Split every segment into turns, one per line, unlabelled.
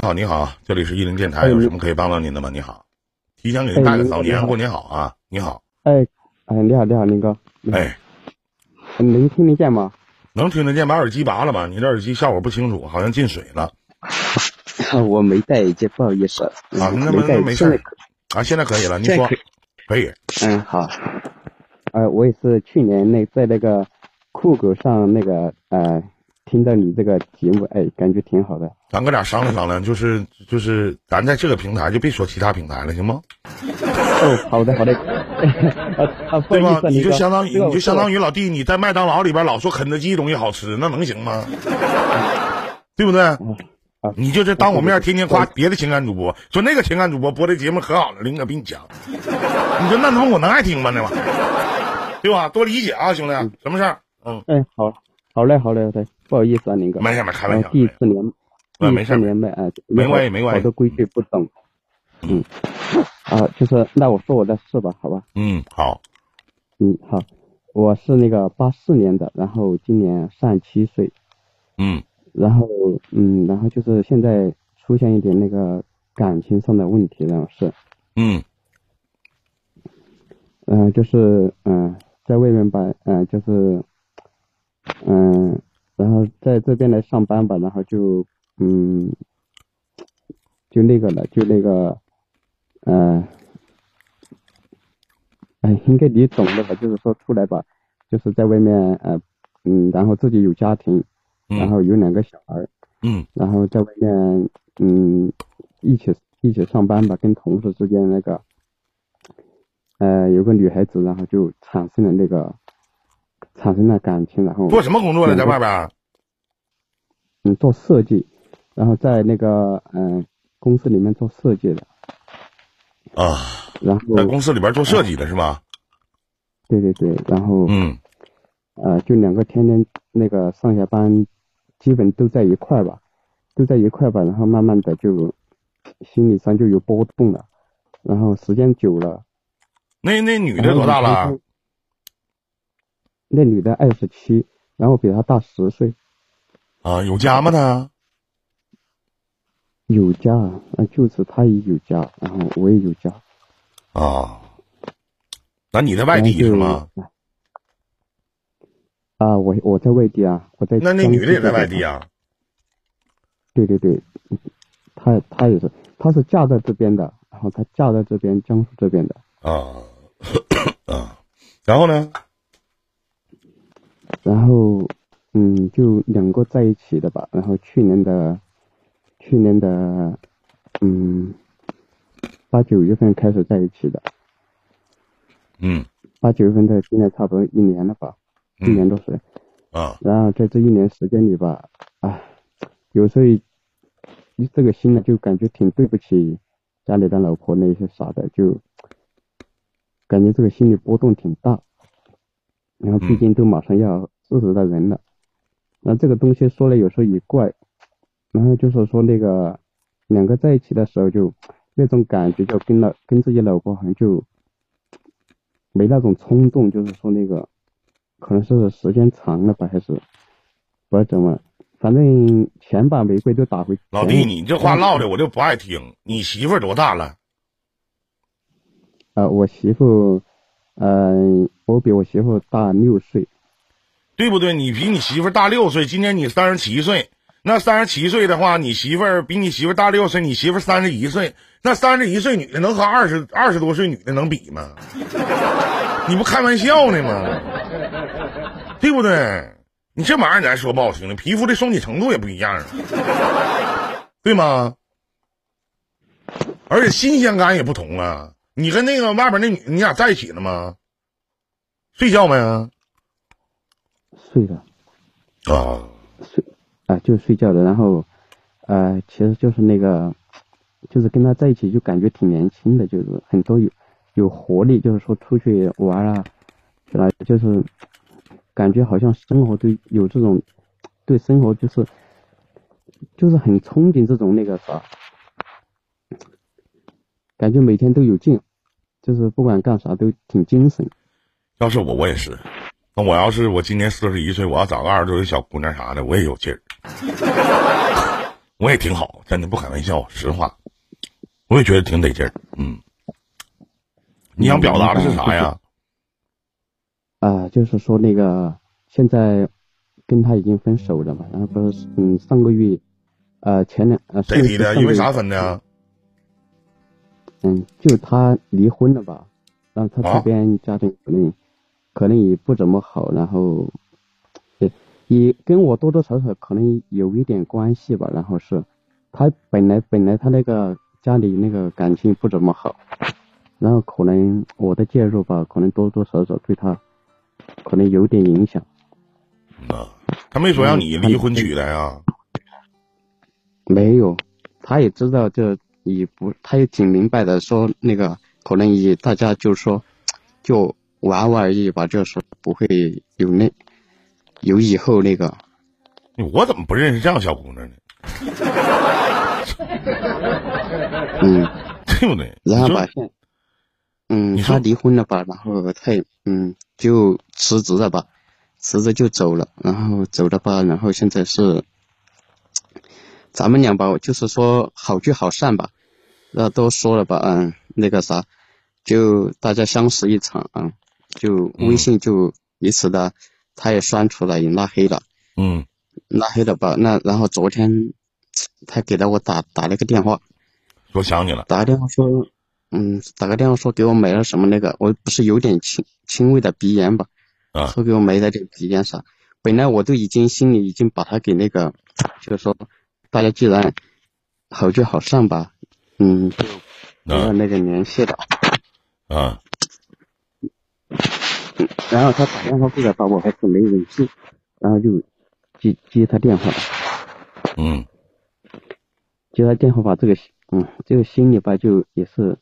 你好，你好，这里是一零电台，有什么可以帮到您的吗？你好，提前给您拜个早年，过年好啊！你好，
哎，哎，你好，你好，林哥，
哎，
能听得见吗？
能听得见，把耳机拔了吧？你这耳机效果不清楚，好像进水了。
我没戴耳机，不好意思。啊，
那没那没事啊，现在可以了，你说可以。
嗯，好。呃，我也是去年那在那个酷狗上那个呃。听到你这个节目，哎，感觉挺好的。
咱哥俩商量商量，就是就是，咱在这个平台就别说其他平台了，行吗？
哦，好的好的。
对吧？你就相当于你就相当于老弟，你在麦当劳里边老说肯德基东西好吃，那能行吗？对不对？你就这当我面天天夸别的情感主播，说那个情感主播播的节目可好了，林哥比你强。你说那他妈我能爱听吗？那玩意儿，对吧？多理解啊，兄弟，什么事儿？
嗯，哎，好，好嘞，好嘞，好嘞。不好意思啊，林哥。
没事，没开玩笑。
第一次连，
没事，
连麦啊，
没关系，没关系。
好多规矩不懂。嗯，啊，就是那我说我的事吧，好吧。
嗯，好。
嗯，好。我是那个八四年的，然后今年三十七岁。
嗯。
然后，嗯，然后就是现在出现一点那个感情上的问题，然后是。
嗯。
嗯，就是嗯，在外面吧，嗯，就是嗯。然后在这边来上班吧，然后就嗯，就那个了，就那个，嗯，哎，应该你懂的吧？就是说出来吧，就是在外面呃嗯，然后自己有家庭，然后有两个小孩，
嗯，
然后在外面嗯一起一起上班吧，跟同事之间那个，呃，有个女孩子，然后就产生了那个。产生了感情，然后
做什么工作呢？在外边？
嗯，做设计，然后在那个嗯公司里面做设计的。
啊。
然后
在公司里边做设计的是吧？
对对对，然后
嗯，
呃，就两个天天那个上下班，基本都在一块吧，都在一块吧，然后慢慢的就心理上就有波动了，然后时间久了。
那那女的多大了？
那女的二十七，然后比他大十岁。
啊，有家吗？他
有家，啊，就是他也有家，然后我也有家。
啊，那你在外地是吗？
啊，我我在外地啊，我在。
那那女的也在外地啊？
对对对，她她也是，她是嫁在这边的，然后她嫁在这边江苏这边的。
啊 啊，然后呢？
然后，嗯，就两个在一起的吧。然后去年的，去年的，嗯，八九月份开始在一起的。
嗯。
八九月份到现在差不多一年了吧，一年多岁。
啊。
然后在这一年时间里吧，啊，有时候，你这个心呢，就感觉挺对不起家里的老婆那些啥的，就感觉这个心理波动挺大。然后毕竟都马上要四十的人了，那这个东西说了有时候也怪，然后就是说那个两个在一起的时候就那种感觉就跟老跟自己老婆好像就没那种冲动，就是说那个可能是时间长了吧还是不知道怎么，反正钱把玫瑰都打回。
老弟，你这话唠的我就不爱听。你媳妇多大了？
啊，我媳妇。嗯，我比我媳妇大六岁，
对不对？你比你媳妇大六岁，今年你三十七岁，那三十七岁的话，你媳妇比你媳妇大六岁，你媳妇三十一岁，那三十一岁女的能和二十二十多岁女的能比吗？你不开玩笑呢吗？对不对？你这玩意儿咱说不好听的，皮肤的松紧程度也不一样，对吗？而且新鲜感也不同啊。你跟那个外边那女，你俩在一起了吗？睡觉没啊？
睡了。
啊。
睡啊，就睡觉了。然后，呃，其实就是那个，就是跟他在一起就感觉挺年轻的，就是很多有有活力，就是说出去玩啊，是吧？就是感觉好像生活都有这种，对生活就是就是很憧憬这种那个啥，感觉每天都有劲。就是不管干啥都挺精神。
要是我，我也是。那我要是我今年四十一岁，我要找个二十多岁小姑娘啥的，我也有劲儿。我也挺好，真的不开玩笑，实话，我也觉得挺得劲儿。嗯，你想表达的是啥呀？
啊，就是说那个现在跟他已经分手了嘛，然后不是嗯上个月，呃前两呃
谁提的？因为啥分的？
嗯，就他离婚了吧，然后他
啊
这边家庭可能、可能也不怎么好，然后也也跟我多多少少可能有一点关系吧。然后是他本来本来他那个家里那个感情不怎么好，然后可能我的介入吧，可能多多少少对他可能有点影响。
啊，他没说让你离婚娶的呀？
没有，他也知道这也不，他也挺明白的，说那个可能也大家就说就玩玩而已吧，就是不会有那有以后那个，
我怎么不认识这样小姑娘呢？
嗯，
对不对？
然后吧现，嗯，他离婚了吧，然后他也嗯就辞职了吧，辞职就走了，然后走了吧，然后现在是咱们俩吧，就是说好聚好散吧，那都说了吧，嗯，那个啥，就大家相识一场啊，就微信就彼此的，他也删除了，也拉黑了，
嗯。
拉黑了吧，那然后昨天他给了我打打了个电话，
我想你了，
打个电话说，嗯，打个电话说给我买了什么那个，我不是有点轻轻微的鼻炎吧，
啊。
说给我买了点鼻炎啥，本来我都已经心里已经把他给那个，就是说，大家既然好聚好散吧，嗯，就那个联系的。
啊
然后他打电话过来把，我还是没人接，然后就接接他电话，
嗯，
接他电话吧，这个嗯，这个心里吧就也是，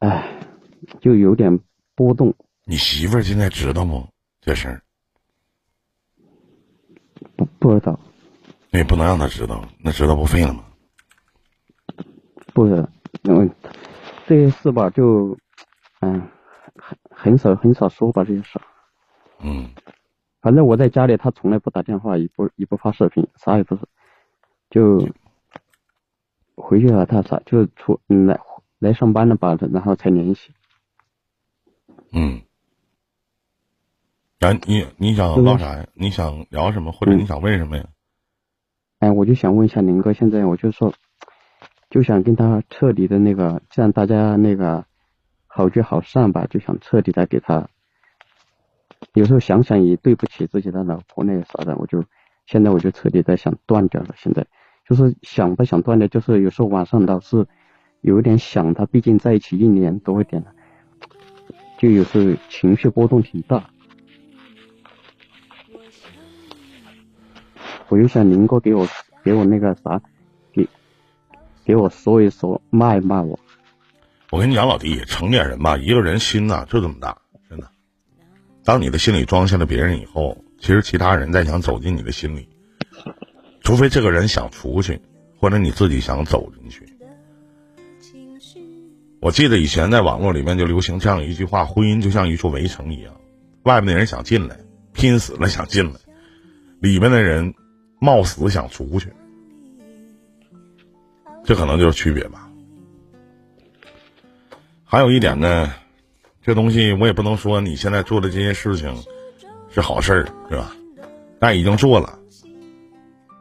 唉，就有点波动。
你媳妇儿现在知道吗？这事儿
不不知道，
那也不能让他知道，那知道不废了吗？
不知道，嗯，这些事吧，就，嗯，很很少很少说吧这些事。
嗯
反正我在家里，他从来不打电话，也不也不发视频，啥也不是，就回去了，他啥就出嗯来来上班了吧，然后才联系。
嗯。然你你想唠啥呀？你想聊什么，或者你想问什么呀？
哎，我就想问一下林哥，现在我就说，就想跟他彻底的那个，既然大家那个好聚好散吧，就想彻底的给他。有时候想想也对不起自己的老婆那个啥的，我就现在我就彻底的想断掉了。现在就是想不想断掉，就是有时候晚上老是有点想他，毕竟在一起一年多一点了，就有时候情绪波动挺大。我又想林哥给我给我那个啥，给我说一说，骂一骂我。
我跟你讲，老弟，成年人吧，一个人心呐就这么大，真的。当你的心里装下了别人以后，其实其他人再想走进你的心里，除非这个人想出去，或者你自己想走进去。我记得以前在网络里面就流行这样一句话：婚姻就像一座围城一样，外面的人想进来，拼死了想进来，里面的人冒死想出去，这可能就是区别吧。还有一点呢，这东西我也不能说你现在做的这些事情是好事儿，是吧？但已经做了，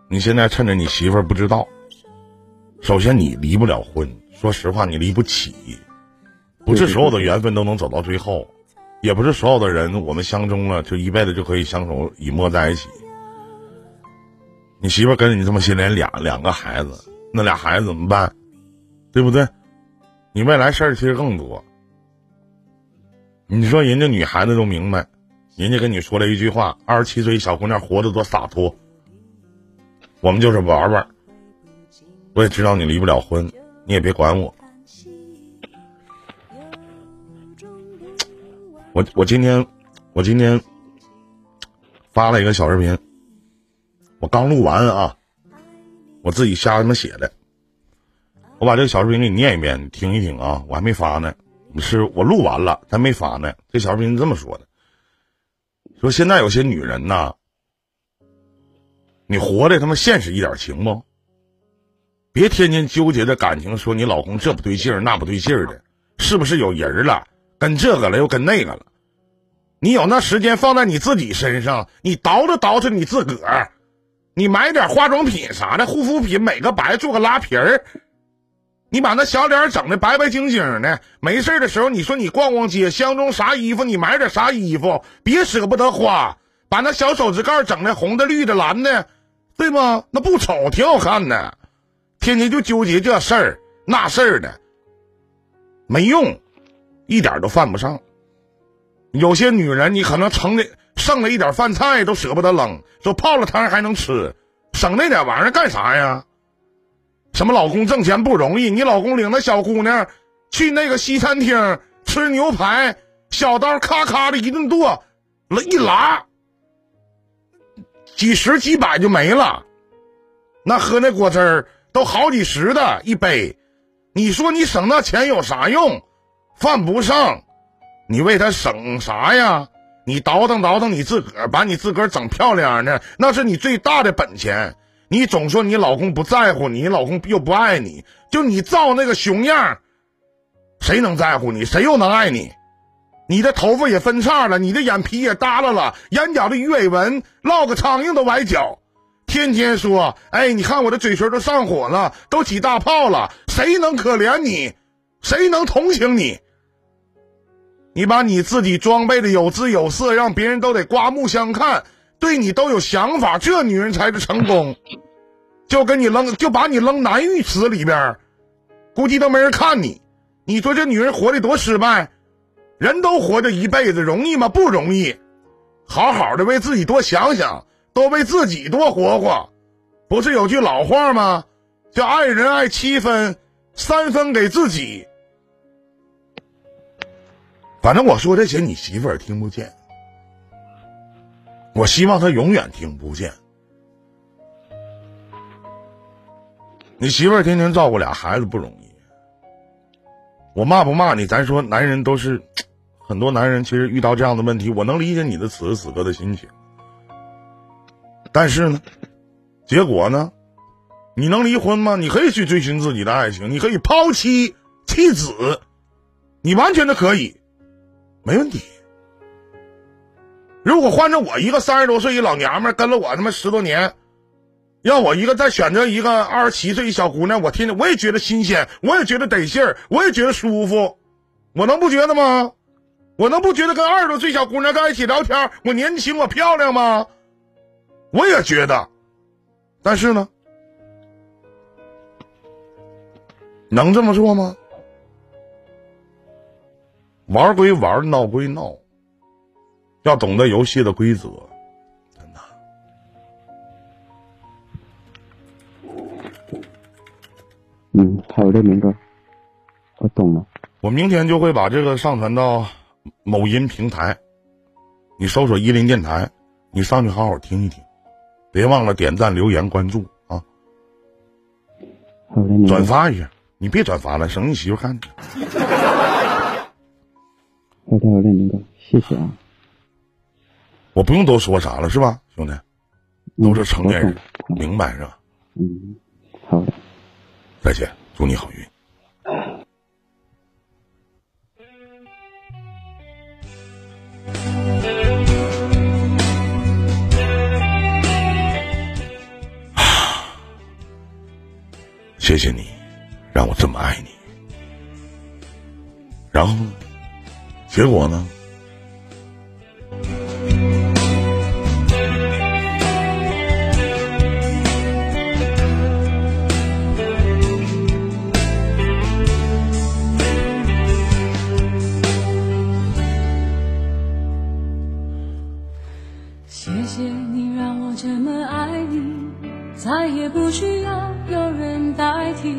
你现在趁着你媳妇儿不知道，首先你离不了婚，说实话你离不起，不是所有的缘分都能走到最后，也不是所有的人我们相中了就一辈子就可以相守以沫在一起。你媳妇儿跟你这么些年俩两个孩子，那俩孩子怎么办？对不对？你未来事儿其实更多。你说人家女孩子都明白，人家跟你说了一句话：二十七岁小姑娘活得多洒脱。我们就是玩玩。我也知道你离不了婚，你也别管我。我我今天我今天发了一个小视频，我刚录完啊，我自己瞎他妈写的。我把这个小视频给你念一遍，你听一听啊，我还没发呢，是我录完了，但没发呢。这小视频这么说的：说现在有些女人呐，你活的他妈现实一点行不？别天天纠结着感情，说你老公这不对劲儿那不对劲儿的，是不是有人了？跟这个了又跟那个了？你有那时间放在你自己身上，你捯饬捯饬你自个儿，你买点化妆品啥的，护肤品美个白，做个拉皮儿，你把那小脸整的白白净净的。没事的时候，你说你逛逛街，相中啥衣服你买点啥衣服，别舍不得花。把那小手指盖整的红的、绿的、蓝的，对吗？那不丑，挺好看的。天天就纠结这事儿那事儿的，没用，一点都犯不上。有些女人，你可能成的剩了一点饭菜都舍不得扔，说泡了汤还能吃，省那点玩意儿干啥呀？什么老公挣钱不容易？你老公领那小姑娘去那个西餐厅吃牛排，小刀咔咔的一顿剁，了一拉。几十几百就没了，那喝那果汁儿都好几十的一杯，你说你省那钱有啥用？犯不上，你为他省啥呀？你倒腾倒腾你自个儿，把你自个儿整漂亮的，那是你最大的本钱。你总说你老公不在乎你，老公又不爱你，就你造那个熊样，谁能在乎你？谁又能爱你？你的头发也分叉了，你的眼皮也耷拉了，眼角的鱼尾纹落个苍蝇都崴脚，天天说，哎，你看我的嘴唇都上火了，都起大泡了，谁能可怜你？谁能同情你？你把你自己装备的有姿有色，让别人都得刮目相看，对你都有想法，这女人才是成功。就跟你扔，就把你扔男浴池里边，估计都没人看你。你说这女人活的多失败？人都活着一辈子容易吗？不容易，好好的为自己多想想，多为自己多活活。不是有句老话吗？叫爱人爱七分，三分给自己。反正我说这些，你媳妇儿听不见。我希望她永远听不见。你媳妇儿天天照顾俩孩子不容易。我骂不骂你？咱说男人都是。很多男人其实遇到这样的问题，我能理解你的此时此刻的心情。但是呢，结果呢，你能离婚吗？你可以去追寻自己的爱情，你可以抛妻弃子，你完全的可以，没问题。如果换成我一个三十多岁一老娘们跟了我他妈十多年，让我一个再选择一个二十七岁一小姑娘，我天天我也觉得新鲜，我也觉得得劲儿，我也觉得舒服，我能不觉得吗？我能不觉得跟二十多岁小姑娘在一起聊天，我年轻我漂亮吗？我也觉得，但是呢，能这么做吗？玩归玩，闹归闹，要懂得游戏的规则，真的。
嗯，好的，明哥，我懂了。
我明天就会把这个上传到。某音平台，你搜索一林电台，你上去好好听一听，别忘了点赞、留言、关注啊！
好的，
转发一下，你别转发了，省你媳妇看去。
好的，好的，明哥，谢谢啊！
我不用多说啥了，是吧，兄弟？都是成年人，明白是吧？
嗯，好的，
再见，祝你好运。谢谢你，让我这么爱你。然后，结果呢？
谢谢你让我这么爱你，再也不需要。有人代替，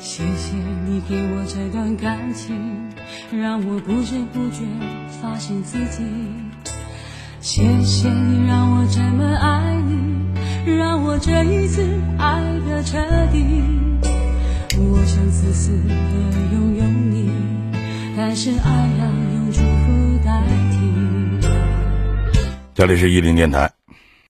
谢谢你给我这段感情，让我不知不觉发现自己。谢谢你让我这么爱你，让我这一次爱的彻底。我想自私的拥有你，但是爱要用祝福代替。
这里是伊林电台。